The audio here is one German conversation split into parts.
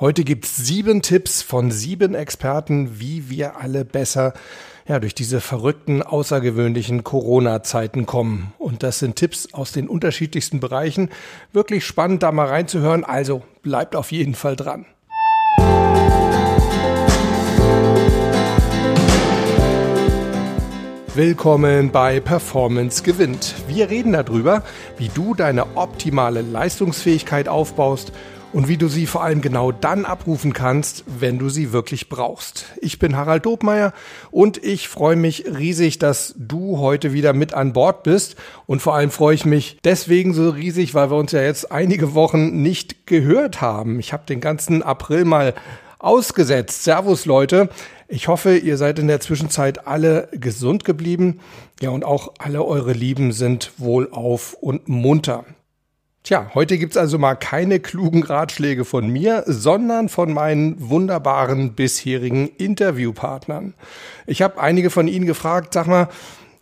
Heute gibt's sieben Tipps von sieben Experten, wie wir alle besser ja, durch diese verrückten, außergewöhnlichen Corona-Zeiten kommen. Und das sind Tipps aus den unterschiedlichsten Bereichen. Wirklich spannend, da mal reinzuhören. Also bleibt auf jeden Fall dran. Willkommen bei Performance gewinnt. Wir reden darüber, wie du deine optimale Leistungsfähigkeit aufbaust und wie du sie vor allem genau dann abrufen kannst, wenn du sie wirklich brauchst. Ich bin Harald Dobmeier und ich freue mich riesig, dass du heute wieder mit an Bord bist und vor allem freue ich mich deswegen so riesig, weil wir uns ja jetzt einige Wochen nicht gehört haben. Ich habe den ganzen April mal ausgesetzt. Servus Leute. Ich hoffe, ihr seid in der Zwischenzeit alle gesund geblieben. Ja, und auch alle eure Lieben sind wohlauf und munter. Tja, heute gibt's also mal keine klugen Ratschläge von mir, sondern von meinen wunderbaren bisherigen Interviewpartnern. Ich habe einige von Ihnen gefragt, sag mal,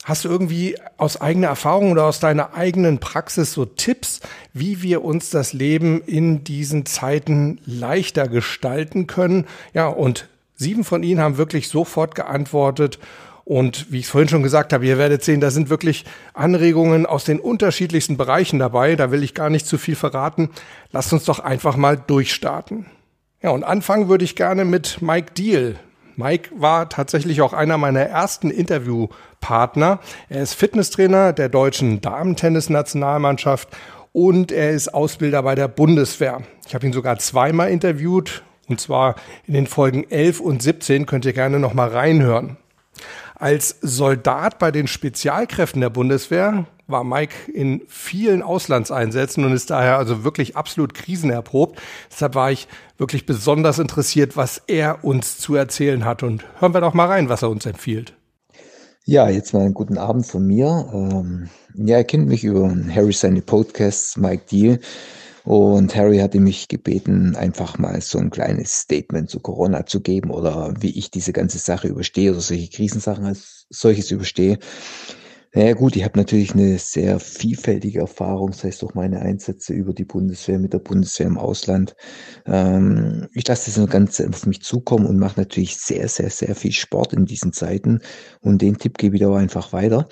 Hast du irgendwie aus eigener Erfahrung oder aus deiner eigenen Praxis so Tipps, wie wir uns das Leben in diesen Zeiten leichter gestalten können? Ja, und sieben von Ihnen haben wirklich sofort geantwortet und wie ich es vorhin schon gesagt habe, ihr werdet sehen, da sind wirklich Anregungen aus den unterschiedlichsten Bereichen dabei. Da will ich gar nicht zu viel verraten. Lasst uns doch einfach mal durchstarten. Ja, und anfangen würde ich gerne mit Mike Deal. Mike war tatsächlich auch einer meiner ersten Interviewpartner. Er ist Fitnesstrainer der deutschen Damentennis-Nationalmannschaft und er ist Ausbilder bei der Bundeswehr. Ich habe ihn sogar zweimal interviewt und zwar in den Folgen 11 und 17 könnt ihr gerne noch mal reinhören. Als Soldat bei den Spezialkräften der Bundeswehr war Mike in vielen Auslandseinsätzen und ist daher also wirklich absolut krisenerprobt. Deshalb war ich wirklich besonders interessiert, was er uns zu erzählen hat. Und hören wir doch mal rein, was er uns empfiehlt. Ja, jetzt mal einen guten Abend von mir. Ähm, ja, er kennt mich über Harry seine Podcasts, Mike Deal. Und Harry hatte mich gebeten, einfach mal so ein kleines Statement zu Corona zu geben oder wie ich diese ganze Sache überstehe oder solche Krisensachen als solches überstehe. Naja gut, ich habe natürlich eine sehr vielfältige Erfahrung, sei es durch meine Einsätze über die Bundeswehr, mit der Bundeswehr im Ausland. Ähm, ich lasse das nur ganz auf mich zukommen und mache natürlich sehr, sehr, sehr viel Sport in diesen Zeiten. Und den Tipp gebe ich auch einfach weiter.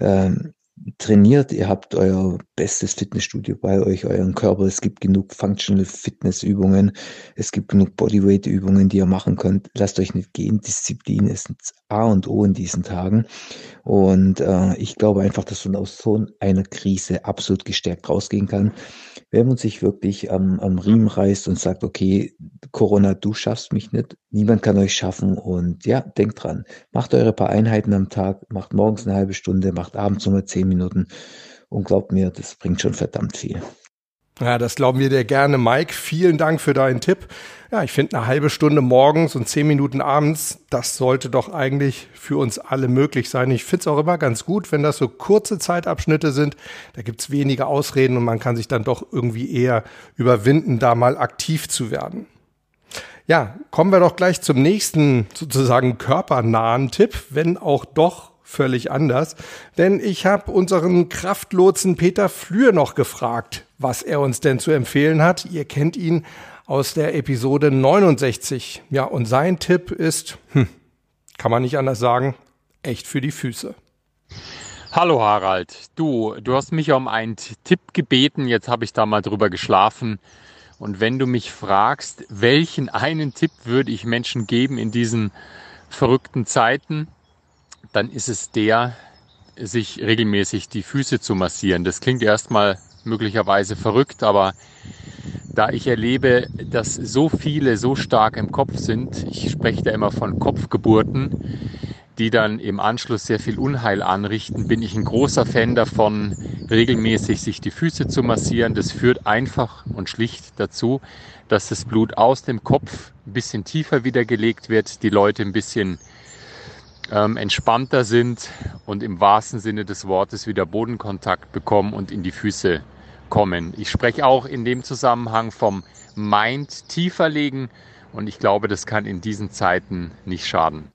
Ähm, trainiert, ihr habt euer bestes Fitnessstudio bei euch, euren Körper. Es gibt genug Functional Fitness Übungen. Es gibt genug Bodyweight Übungen, die ihr machen könnt. Lasst euch nicht gehen. Disziplin ist A und O in diesen Tagen. Und äh, ich glaube einfach, dass man aus so einer Krise absolut gestärkt rausgehen kann, wenn man sich wirklich am, am Riemen reißt und sagt, okay, Corona, du schaffst mich nicht, niemand kann euch schaffen und ja, denkt dran, macht eure paar Einheiten am Tag, macht morgens eine halbe Stunde, macht abends nochmal zehn Minuten und glaubt mir, das bringt schon verdammt viel. Ja, das glauben wir dir gerne, Mike. Vielen Dank für deinen Tipp. Ja, ich finde eine halbe Stunde morgens und zehn Minuten abends, das sollte doch eigentlich für uns alle möglich sein. Ich finde es auch immer ganz gut, wenn das so kurze Zeitabschnitte sind. Da gibt es wenige Ausreden und man kann sich dann doch irgendwie eher überwinden, da mal aktiv zu werden. Ja, kommen wir doch gleich zum nächsten sozusagen körpernahen Tipp, wenn auch doch völlig anders. Denn ich habe unseren Kraftlotsen Peter Flür noch gefragt, was er uns denn zu empfehlen hat. Ihr kennt ihn aus der Episode 69. Ja, und sein Tipp ist, hm, kann man nicht anders sagen, echt für die Füße. Hallo Harald, du, du hast mich um einen Tipp gebeten, jetzt habe ich da mal drüber geschlafen. Und wenn du mich fragst, welchen einen Tipp würde ich Menschen geben in diesen verrückten Zeiten, dann ist es der, sich regelmäßig die Füße zu massieren. Das klingt erstmal möglicherweise verrückt, aber da ich erlebe, dass so viele so stark im Kopf sind, ich spreche da immer von Kopfgeburten, die dann im Anschluss sehr viel Unheil anrichten, bin ich ein großer Fan davon, regelmäßig sich die Füße zu massieren. Das führt einfach und schlicht dazu, dass das Blut aus dem Kopf ein bisschen tiefer wieder gelegt wird, die Leute ein bisschen ähm, entspannter sind und im wahrsten Sinne des Wortes wieder Bodenkontakt bekommen und in die Füße kommen. Ich spreche auch in dem Zusammenhang vom Mind tiefer legen und ich glaube, das kann in diesen Zeiten nicht schaden.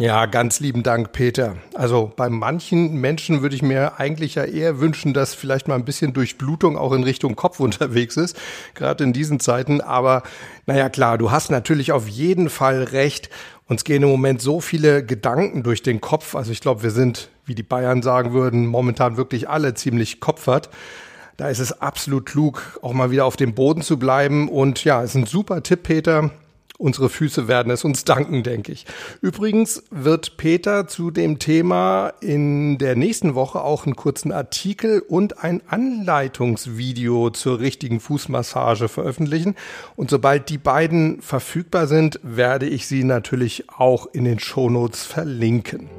Ja, ganz lieben Dank, Peter. Also bei manchen Menschen würde ich mir eigentlich ja eher wünschen, dass vielleicht mal ein bisschen Durchblutung auch in Richtung Kopf unterwegs ist, gerade in diesen Zeiten. Aber naja, klar, du hast natürlich auf jeden Fall recht. Uns gehen im Moment so viele Gedanken durch den Kopf. Also ich glaube, wir sind, wie die Bayern sagen würden, momentan wirklich alle ziemlich kopfert. Da ist es absolut klug, auch mal wieder auf dem Boden zu bleiben. Und ja, ist ein super Tipp, Peter. Unsere Füße werden es uns danken, denke ich. Übrigens wird Peter zu dem Thema in der nächsten Woche auch einen kurzen Artikel und ein Anleitungsvideo zur richtigen Fußmassage veröffentlichen. Und sobald die beiden verfügbar sind, werde ich sie natürlich auch in den Shownotes verlinken.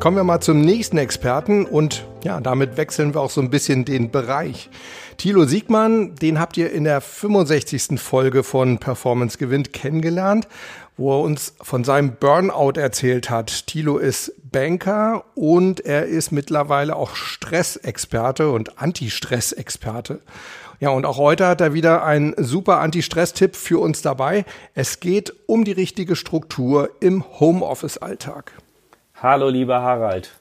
Kommen wir mal zum nächsten Experten und ja, damit wechseln wir auch so ein bisschen den Bereich. Thilo Siegmann, den habt ihr in der 65. Folge von Performance gewinnt kennengelernt, wo er uns von seinem Burnout erzählt hat. Thilo ist Banker und er ist mittlerweile auch Stressexperte und Anti-Stress-Experte. Ja, und auch heute hat er wieder einen super Anti-Stress-Tipp für uns dabei. Es geht um die richtige Struktur im Homeoffice-Alltag. Hallo lieber Harald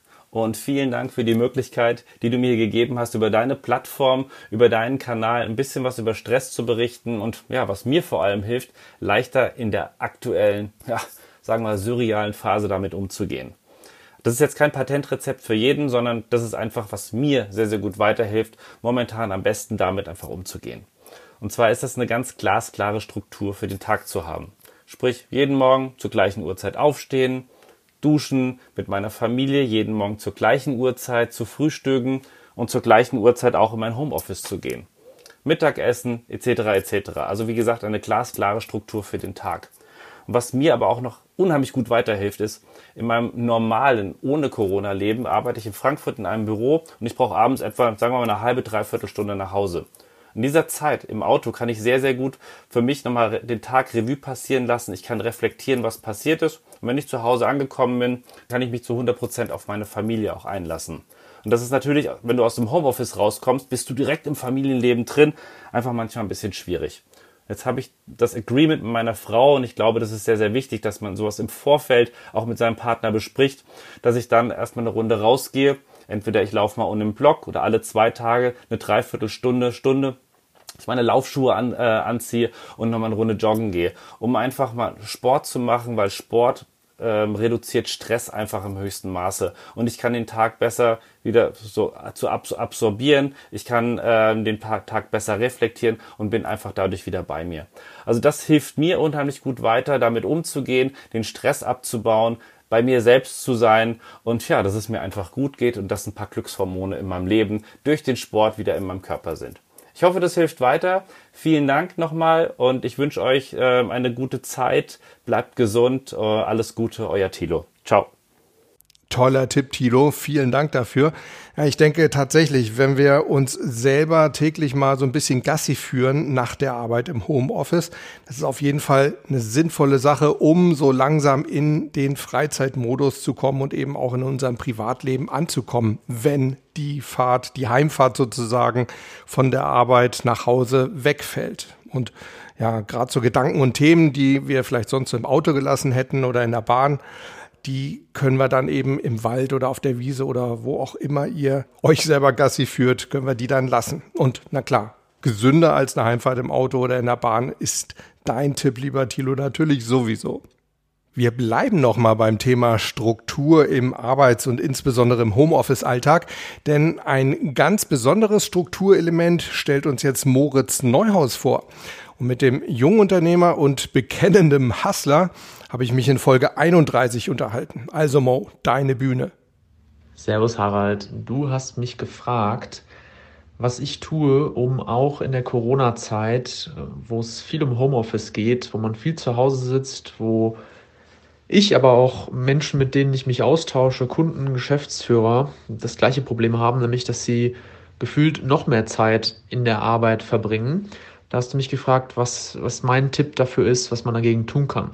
und vielen Dank für die Möglichkeit, die du mir gegeben hast, über deine Plattform, über deinen Kanal ein bisschen was über Stress zu berichten und ja, was mir vor allem hilft, leichter in der aktuellen, ja, sagen wir surrealen Phase damit umzugehen. Das ist jetzt kein Patentrezept für jeden, sondern das ist einfach, was mir sehr, sehr gut weiterhilft, momentan am besten damit einfach umzugehen. Und zwar ist das eine ganz glasklare Struktur für den Tag zu haben. Sprich, jeden Morgen zur gleichen Uhrzeit aufstehen, duschen, mit meiner Familie jeden Morgen zur gleichen Uhrzeit zu frühstücken und zur gleichen Uhrzeit auch in mein Homeoffice zu gehen. Mittagessen etc. etc. Also wie gesagt, eine glasklare Struktur für den Tag. Und was mir aber auch noch unheimlich gut weiterhilft, ist, in meinem normalen, ohne Corona-Leben arbeite ich in Frankfurt in einem Büro und ich brauche abends etwa, sagen wir mal, eine halbe, dreiviertel Stunde nach Hause. In dieser Zeit im Auto kann ich sehr, sehr gut für mich nochmal den Tag Revue passieren lassen. Ich kann reflektieren, was passiert ist. Und wenn ich zu Hause angekommen bin, kann ich mich zu 100 Prozent auf meine Familie auch einlassen. Und das ist natürlich, wenn du aus dem Homeoffice rauskommst, bist du direkt im Familienleben drin. Einfach manchmal ein bisschen schwierig. Jetzt habe ich das Agreement mit meiner Frau und ich glaube, das ist sehr, sehr wichtig, dass man sowas im Vorfeld auch mit seinem Partner bespricht, dass ich dann erstmal eine Runde rausgehe. Entweder ich laufe mal um den Block oder alle zwei Tage eine Dreiviertelstunde, Stunde ich meine Laufschuhe an, äh, anziehe und nochmal eine Runde joggen gehe, um einfach mal Sport zu machen, weil Sport ähm, reduziert Stress einfach im höchsten Maße und ich kann den Tag besser wieder so zu absorbieren, ich kann ähm, den Tag besser reflektieren und bin einfach dadurch wieder bei mir. Also das hilft mir unheimlich gut weiter, damit umzugehen, den Stress abzubauen, bei mir selbst zu sein und ja, dass es mir einfach gut geht und dass ein paar Glückshormone in meinem Leben durch den Sport wieder in meinem Körper sind. Ich hoffe, das hilft weiter. Vielen Dank nochmal und ich wünsche euch äh, eine gute Zeit. Bleibt gesund. Äh, alles Gute, euer Tilo. Ciao. Toller Tipp, Tilo. Vielen Dank dafür. Ja, ich denke tatsächlich, wenn wir uns selber täglich mal so ein bisschen Gassi führen nach der Arbeit im Homeoffice, das ist auf jeden Fall eine sinnvolle Sache, um so langsam in den Freizeitmodus zu kommen und eben auch in unserem Privatleben anzukommen, wenn die Fahrt, die Heimfahrt sozusagen von der Arbeit nach Hause wegfällt. Und ja, gerade so Gedanken und Themen, die wir vielleicht sonst im Auto gelassen hätten oder in der Bahn, die können wir dann eben im Wald oder auf der Wiese oder wo auch immer ihr euch selber Gassi führt, können wir die dann lassen. Und na klar, gesünder als eine Heimfahrt im Auto oder in der Bahn ist dein Tipp, lieber Thilo, natürlich sowieso. Wir bleiben noch mal beim Thema Struktur im Arbeits- und insbesondere im Homeoffice-Alltag, denn ein ganz besonderes Strukturelement stellt uns jetzt Moritz Neuhaus vor. Und mit dem Jungunternehmer und bekennendem Hustler habe ich mich in Folge 31 unterhalten. Also Mo, deine Bühne. Servus Harald, du hast mich gefragt, was ich tue, um auch in der Corona-Zeit, wo es viel um Homeoffice geht, wo man viel zu Hause sitzt, wo ich, aber auch Menschen, mit denen ich mich austausche, Kunden, Geschäftsführer, das gleiche Problem haben, nämlich dass sie gefühlt noch mehr Zeit in der Arbeit verbringen. Da hast du mich gefragt, was, was mein Tipp dafür ist, was man dagegen tun kann.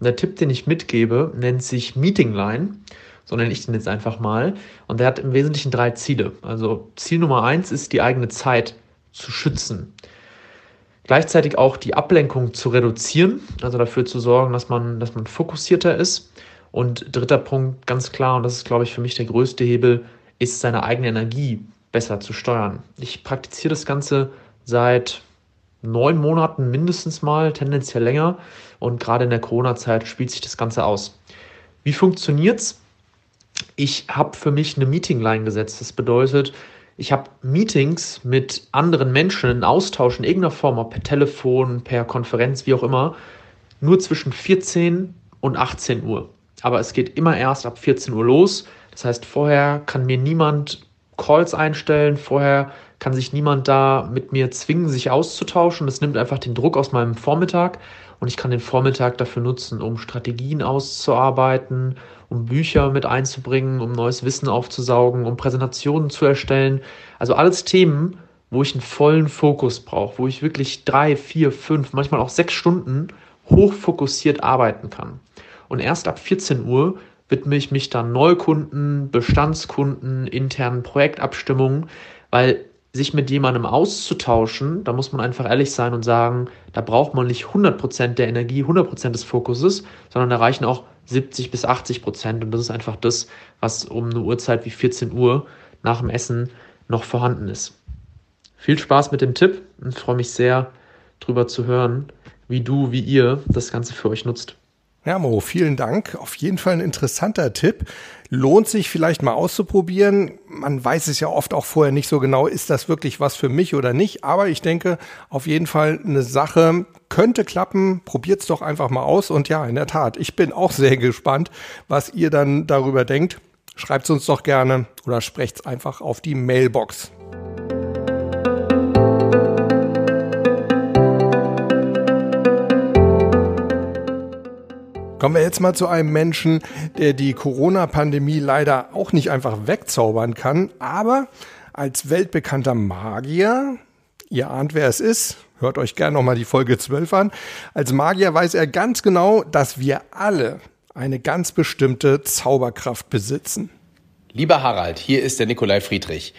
Und der Tipp, den ich mitgebe, nennt sich Meeting Line. So nenne ich den jetzt einfach mal. Und der hat im Wesentlichen drei Ziele. Also Ziel Nummer eins ist, die eigene Zeit zu schützen. Gleichzeitig auch die Ablenkung zu reduzieren, also dafür zu sorgen, dass man, dass man fokussierter ist. Und dritter Punkt, ganz klar, und das ist, glaube ich, für mich der größte Hebel, ist seine eigene Energie besser zu steuern. Ich praktiziere das Ganze seit neun Monaten mindestens mal, tendenziell länger. Und gerade in der Corona-Zeit spielt sich das Ganze aus. Wie funktioniert's? Ich habe für mich eine Meetingline gesetzt. Das bedeutet, ich habe Meetings mit anderen Menschen, einen Austausch in irgendeiner Form, ob per Telefon, per Konferenz, wie auch immer, nur zwischen 14 und 18 Uhr. Aber es geht immer erst ab 14 Uhr los. Das heißt, vorher kann mir niemand Calls einstellen, vorher kann sich niemand da mit mir zwingen, sich auszutauschen. Das nimmt einfach den Druck aus meinem Vormittag und ich kann den Vormittag dafür nutzen, um Strategien auszuarbeiten, um Bücher mit einzubringen, um neues Wissen aufzusaugen, um Präsentationen zu erstellen. Also alles Themen, wo ich einen vollen Fokus brauche, wo ich wirklich drei, vier, fünf, manchmal auch sechs Stunden hochfokussiert arbeiten kann. Und erst ab 14 Uhr widme ich mich dann Neukunden, Bestandskunden, internen Projektabstimmungen, weil sich mit jemandem auszutauschen, da muss man einfach ehrlich sein und sagen, da braucht man nicht 100% der Energie, 100% des Fokuses, sondern da reichen auch 70 bis 80 Prozent. Und das ist einfach das, was um eine Uhrzeit wie 14 Uhr nach dem Essen noch vorhanden ist. Viel Spaß mit dem Tipp und freue mich sehr, darüber zu hören, wie du, wie ihr das Ganze für euch nutzt. Ja, Mo, vielen Dank. Auf jeden Fall ein interessanter Tipp. Lohnt sich vielleicht mal auszuprobieren. Man weiß es ja oft auch vorher nicht so genau, ist das wirklich was für mich oder nicht. Aber ich denke, auf jeden Fall eine Sache könnte klappen. Probiert's doch einfach mal aus. Und ja, in der Tat, ich bin auch sehr gespannt, was ihr dann darüber denkt. Schreibt's uns doch gerne oder sprecht's einfach auf die Mailbox. Kommen wir jetzt mal zu einem Menschen, der die Corona-Pandemie leider auch nicht einfach wegzaubern kann, aber als weltbekannter Magier, ihr ahnt, wer es ist, hört euch gerne nochmal die Folge 12 an, als Magier weiß er ganz genau, dass wir alle eine ganz bestimmte Zauberkraft besitzen. Lieber Harald, hier ist der Nikolai Friedrich.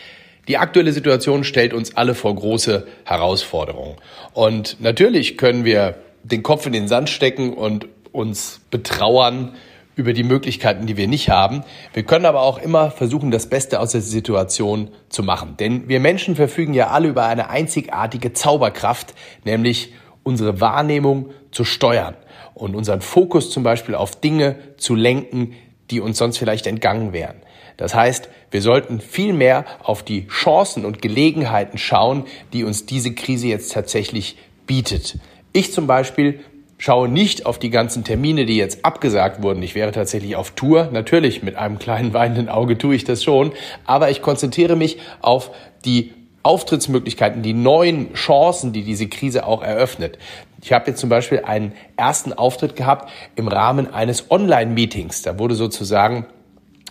Die aktuelle Situation stellt uns alle vor große Herausforderungen. Und natürlich können wir den Kopf in den Sand stecken und uns betrauern über die Möglichkeiten, die wir nicht haben. Wir können aber auch immer versuchen, das Beste aus der Situation zu machen. Denn wir Menschen verfügen ja alle über eine einzigartige Zauberkraft, nämlich unsere Wahrnehmung zu steuern und unseren Fokus zum Beispiel auf Dinge zu lenken, die uns sonst vielleicht entgangen wären. Das heißt, wir sollten viel mehr auf die Chancen und Gelegenheiten schauen, die uns diese Krise jetzt tatsächlich bietet. Ich zum Beispiel schaue nicht auf die ganzen Termine, die jetzt abgesagt wurden. Ich wäre tatsächlich auf Tour. Natürlich, mit einem kleinen weinenden Auge tue ich das schon. Aber ich konzentriere mich auf die Auftrittsmöglichkeiten, die neuen Chancen, die diese Krise auch eröffnet. Ich habe jetzt zum Beispiel einen ersten Auftritt gehabt im Rahmen eines Online-Meetings. Da wurde sozusagen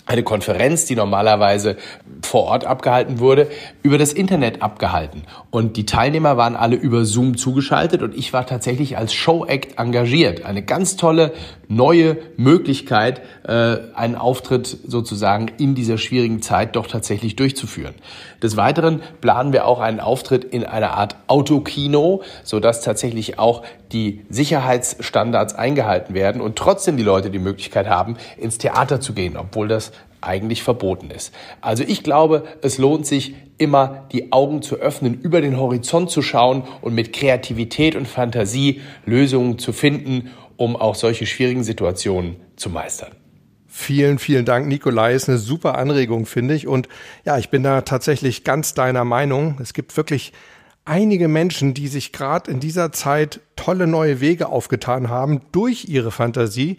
eine Konferenz, die normalerweise vor Ort abgehalten wurde, über das Internet abgehalten. Und die Teilnehmer waren alle über Zoom zugeschaltet und ich war tatsächlich als Show-Act engagiert. Eine ganz tolle neue Möglichkeit, äh, einen Auftritt sozusagen in dieser schwierigen Zeit doch tatsächlich durchzuführen. Des Weiteren planen wir auch einen Auftritt in einer Art Autokino, sodass tatsächlich auch die Sicherheitsstandards eingehalten werden und trotzdem die Leute die Möglichkeit haben, ins Theater zu gehen, obwohl das eigentlich verboten ist. Also ich glaube, es lohnt sich immer die Augen zu öffnen, über den Horizont zu schauen und mit Kreativität und Fantasie Lösungen zu finden, um auch solche schwierigen Situationen zu meistern. Vielen, vielen Dank, Nikolai. Ist eine super Anregung, finde ich. Und ja, ich bin da tatsächlich ganz deiner Meinung. Es gibt wirklich einige Menschen, die sich gerade in dieser Zeit tolle neue Wege aufgetan haben durch ihre Fantasie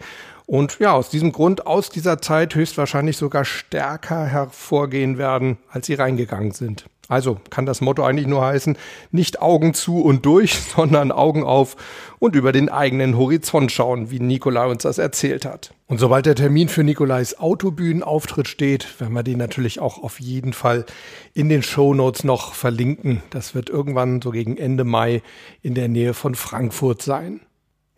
und ja, aus diesem Grund aus dieser Zeit höchstwahrscheinlich sogar stärker hervorgehen werden, als sie reingegangen sind. Also kann das Motto eigentlich nur heißen, nicht Augen zu und durch, sondern Augen auf und über den eigenen Horizont schauen, wie Nikolai uns das erzählt hat. Und sobald der Termin für Nikolais Autobühnenauftritt steht, werden wir den natürlich auch auf jeden Fall in den Show Notes noch verlinken. Das wird irgendwann so gegen Ende Mai in der Nähe von Frankfurt sein.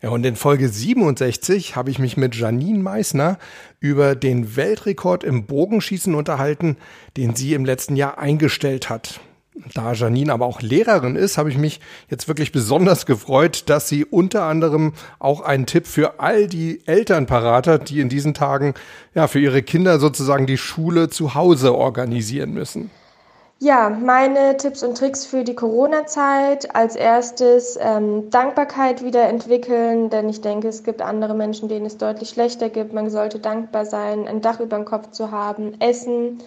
Ja, und in Folge 67 habe ich mich mit Janine Meissner über den Weltrekord im Bogenschießen unterhalten, den sie im letzten Jahr eingestellt hat. Da Janine aber auch Lehrerin ist, habe ich mich jetzt wirklich besonders gefreut, dass sie unter anderem auch einen Tipp für all die Eltern parat hat, die in diesen Tagen ja für ihre Kinder sozusagen die Schule zu Hause organisieren müssen. Ja, meine Tipps und Tricks für die Corona-Zeit. Als erstes ähm, Dankbarkeit wieder entwickeln, denn ich denke, es gibt andere Menschen, denen es deutlich schlechter gibt. Man sollte dankbar sein, ein Dach über dem Kopf zu haben, Essen,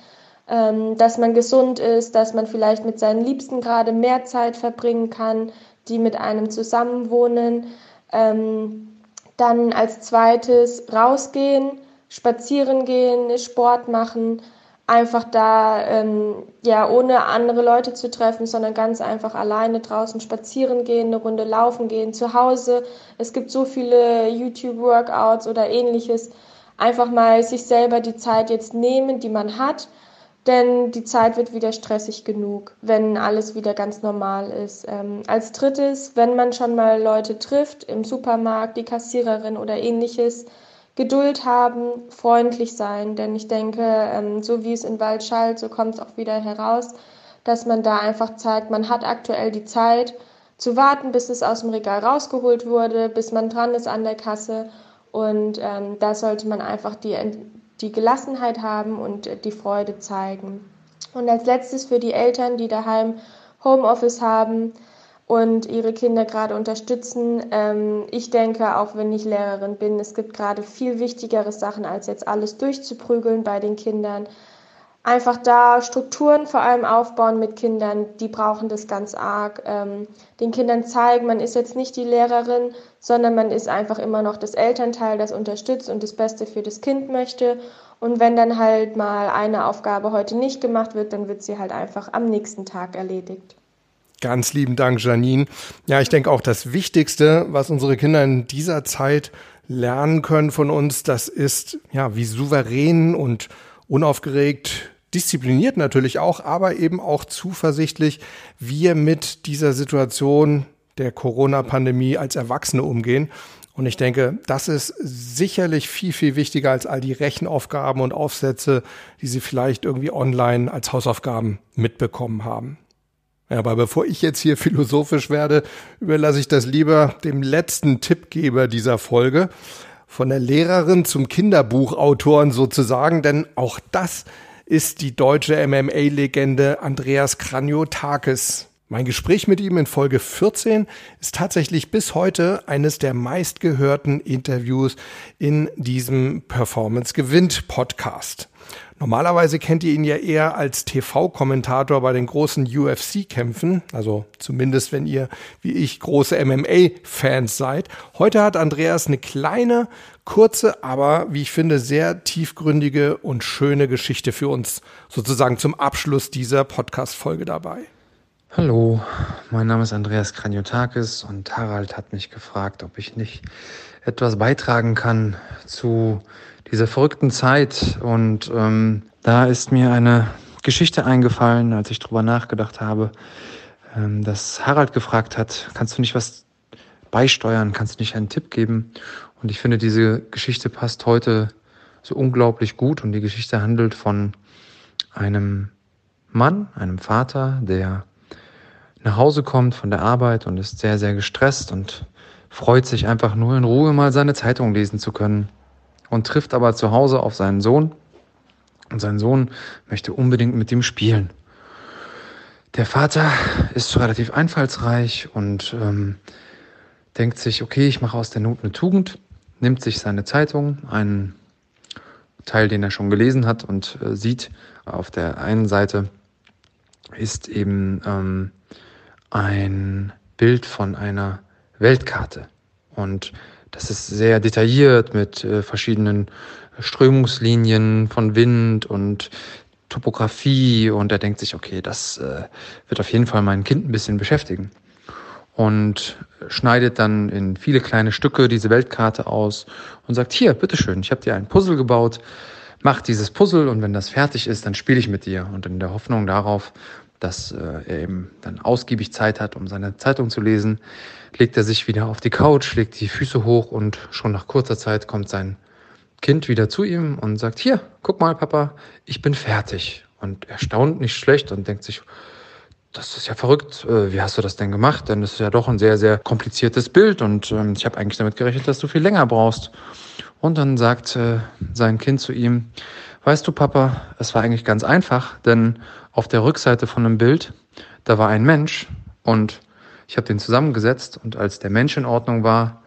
ähm, dass man gesund ist, dass man vielleicht mit seinen Liebsten gerade mehr Zeit verbringen kann, die mit einem zusammenwohnen. Ähm, dann als zweites rausgehen, spazieren gehen, Sport machen einfach da ähm, ja ohne andere Leute zu treffen, sondern ganz einfach alleine draußen spazieren gehen, eine Runde laufen gehen, zu Hause. Es gibt so viele YouTube-Workouts oder ähnliches. Einfach mal sich selber die Zeit jetzt nehmen, die man hat, denn die Zeit wird wieder stressig genug, wenn alles wieder ganz normal ist. Ähm, als drittes, wenn man schon mal Leute trifft im Supermarkt, die Kassiererin oder ähnliches, Geduld haben, freundlich sein, denn ich denke, ähm, so wie es in Wald schallt, so kommt es auch wieder heraus, dass man da einfach zeigt, man hat aktuell die Zeit zu warten, bis es aus dem Regal rausgeholt wurde, bis man dran ist an der Kasse und ähm, da sollte man einfach die, die Gelassenheit haben und die Freude zeigen. Und als letztes für die Eltern, die daheim Homeoffice haben, und ihre Kinder gerade unterstützen. Ähm, ich denke, auch wenn ich Lehrerin bin, es gibt gerade viel wichtigere Sachen, als jetzt alles durchzuprügeln bei den Kindern. Einfach da Strukturen vor allem aufbauen mit Kindern, die brauchen das ganz arg. Ähm, den Kindern zeigen, man ist jetzt nicht die Lehrerin, sondern man ist einfach immer noch das Elternteil, das unterstützt und das Beste für das Kind möchte. Und wenn dann halt mal eine Aufgabe heute nicht gemacht wird, dann wird sie halt einfach am nächsten Tag erledigt. Ganz lieben Dank, Janine. Ja, ich denke auch das Wichtigste, was unsere Kinder in dieser Zeit lernen können von uns, das ist, ja, wie souverän und unaufgeregt, diszipliniert natürlich auch, aber eben auch zuversichtlich wir mit dieser Situation der Corona-Pandemie als Erwachsene umgehen. Und ich denke, das ist sicherlich viel, viel wichtiger als all die Rechenaufgaben und Aufsätze, die Sie vielleicht irgendwie online als Hausaufgaben mitbekommen haben. Ja, aber bevor ich jetzt hier philosophisch werde, überlasse ich das lieber dem letzten Tippgeber dieser Folge. Von der Lehrerin zum Kinderbuchautoren sozusagen, denn auch das ist die deutsche MMA-Legende Andreas Kranjotakis. Mein Gespräch mit ihm in Folge 14 ist tatsächlich bis heute eines der meistgehörten Interviews in diesem Performance Gewinnt Podcast. Normalerweise kennt ihr ihn ja eher als TV-Kommentator bei den großen UFC-Kämpfen, also zumindest wenn ihr, wie ich, große MMA-Fans seid. Heute hat Andreas eine kleine, kurze, aber wie ich finde, sehr tiefgründige und schöne Geschichte für uns sozusagen zum Abschluss dieser Podcast-Folge dabei. Hallo, mein Name ist Andreas Kranjotakis und Harald hat mich gefragt, ob ich nicht etwas beitragen kann zu dieser verrückten Zeit. Und ähm, da ist mir eine Geschichte eingefallen, als ich drüber nachgedacht habe, ähm, dass Harald gefragt hat, kannst du nicht was beisteuern, kannst du nicht einen Tipp geben? Und ich finde, diese Geschichte passt heute so unglaublich gut und die Geschichte handelt von einem Mann, einem Vater, der nach Hause kommt von der Arbeit und ist sehr, sehr gestresst und freut sich einfach nur in Ruhe mal seine Zeitung lesen zu können und trifft aber zu Hause auf seinen Sohn. Und sein Sohn möchte unbedingt mit ihm spielen. Der Vater ist relativ einfallsreich und ähm, denkt sich, okay, ich mache aus der Not eine Tugend, nimmt sich seine Zeitung, einen Teil, den er schon gelesen hat und äh, sieht, auf der einen Seite ist eben ähm, ein Bild von einer Weltkarte. Und das ist sehr detailliert mit äh, verschiedenen Strömungslinien von Wind und Topografie und er denkt sich, okay, das äh, wird auf jeden Fall mein Kind ein bisschen beschäftigen. Und schneidet dann in viele kleine Stücke diese Weltkarte aus und sagt, hier, bitteschön, ich habe dir ein Puzzle gebaut, mach dieses Puzzle und wenn das fertig ist, dann spiele ich mit dir. Und in der Hoffnung darauf, dass äh, er eben dann ausgiebig Zeit hat, um seine Zeitung zu lesen, legt er sich wieder auf die Couch, legt die Füße hoch und schon nach kurzer Zeit kommt sein Kind wieder zu ihm und sagt, hier, guck mal, Papa, ich bin fertig. Und er staunt nicht schlecht und denkt sich, das ist ja verrückt. Äh, wie hast du das denn gemacht? Denn das ist ja doch ein sehr, sehr kompliziertes Bild und ähm, ich habe eigentlich damit gerechnet, dass du viel länger brauchst. Und dann sagt äh, sein Kind zu ihm, weißt du, Papa, es war eigentlich ganz einfach, denn auf der Rückseite von einem Bild, da war ein Mensch und ich habe den zusammengesetzt und als der Mensch in Ordnung war,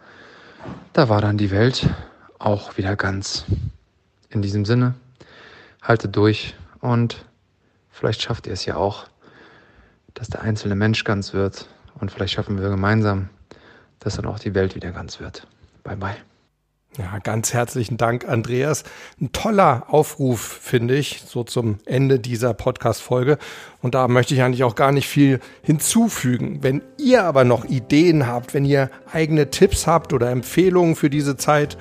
da war dann die Welt auch wieder ganz. In diesem Sinne, haltet durch und vielleicht schafft ihr es ja auch, dass der einzelne Mensch ganz wird und vielleicht schaffen wir gemeinsam, dass dann auch die Welt wieder ganz wird. Bye bye. Ja, ganz herzlichen Dank, Andreas. Ein toller Aufruf, finde ich, so zum Ende dieser Podcast-Folge. Und da möchte ich eigentlich auch gar nicht viel hinzufügen. Wenn ihr aber noch Ideen habt, wenn ihr eigene Tipps habt oder Empfehlungen für diese Zeit,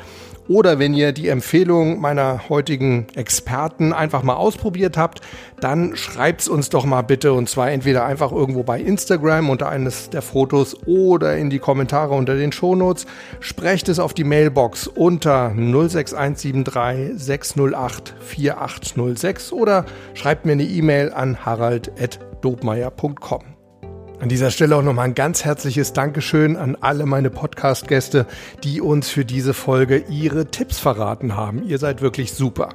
oder wenn ihr die Empfehlung meiner heutigen Experten einfach mal ausprobiert habt, dann schreibt's uns doch mal bitte und zwar entweder einfach irgendwo bei Instagram unter eines der Fotos oder in die Kommentare unter den Shownotes. Sprecht es auf die Mailbox unter 06173 608 4806 oder schreibt mir eine E-Mail an harald.dobmeier.com. An dieser Stelle auch nochmal ein ganz herzliches Dankeschön an alle meine Podcast-Gäste, die uns für diese Folge ihre Tipps verraten haben. Ihr seid wirklich super.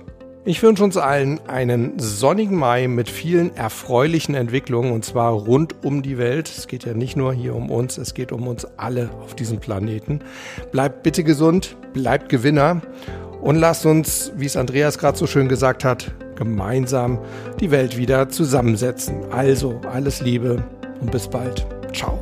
Ich wünsche uns allen einen sonnigen Mai mit vielen erfreulichen Entwicklungen und zwar rund um die Welt. Es geht ja nicht nur hier um uns, es geht um uns alle auf diesem Planeten. Bleibt bitte gesund, bleibt Gewinner und lasst uns, wie es Andreas gerade so schön gesagt hat, gemeinsam die Welt wieder zusammensetzen. Also alles Liebe und bis bald. Ciao.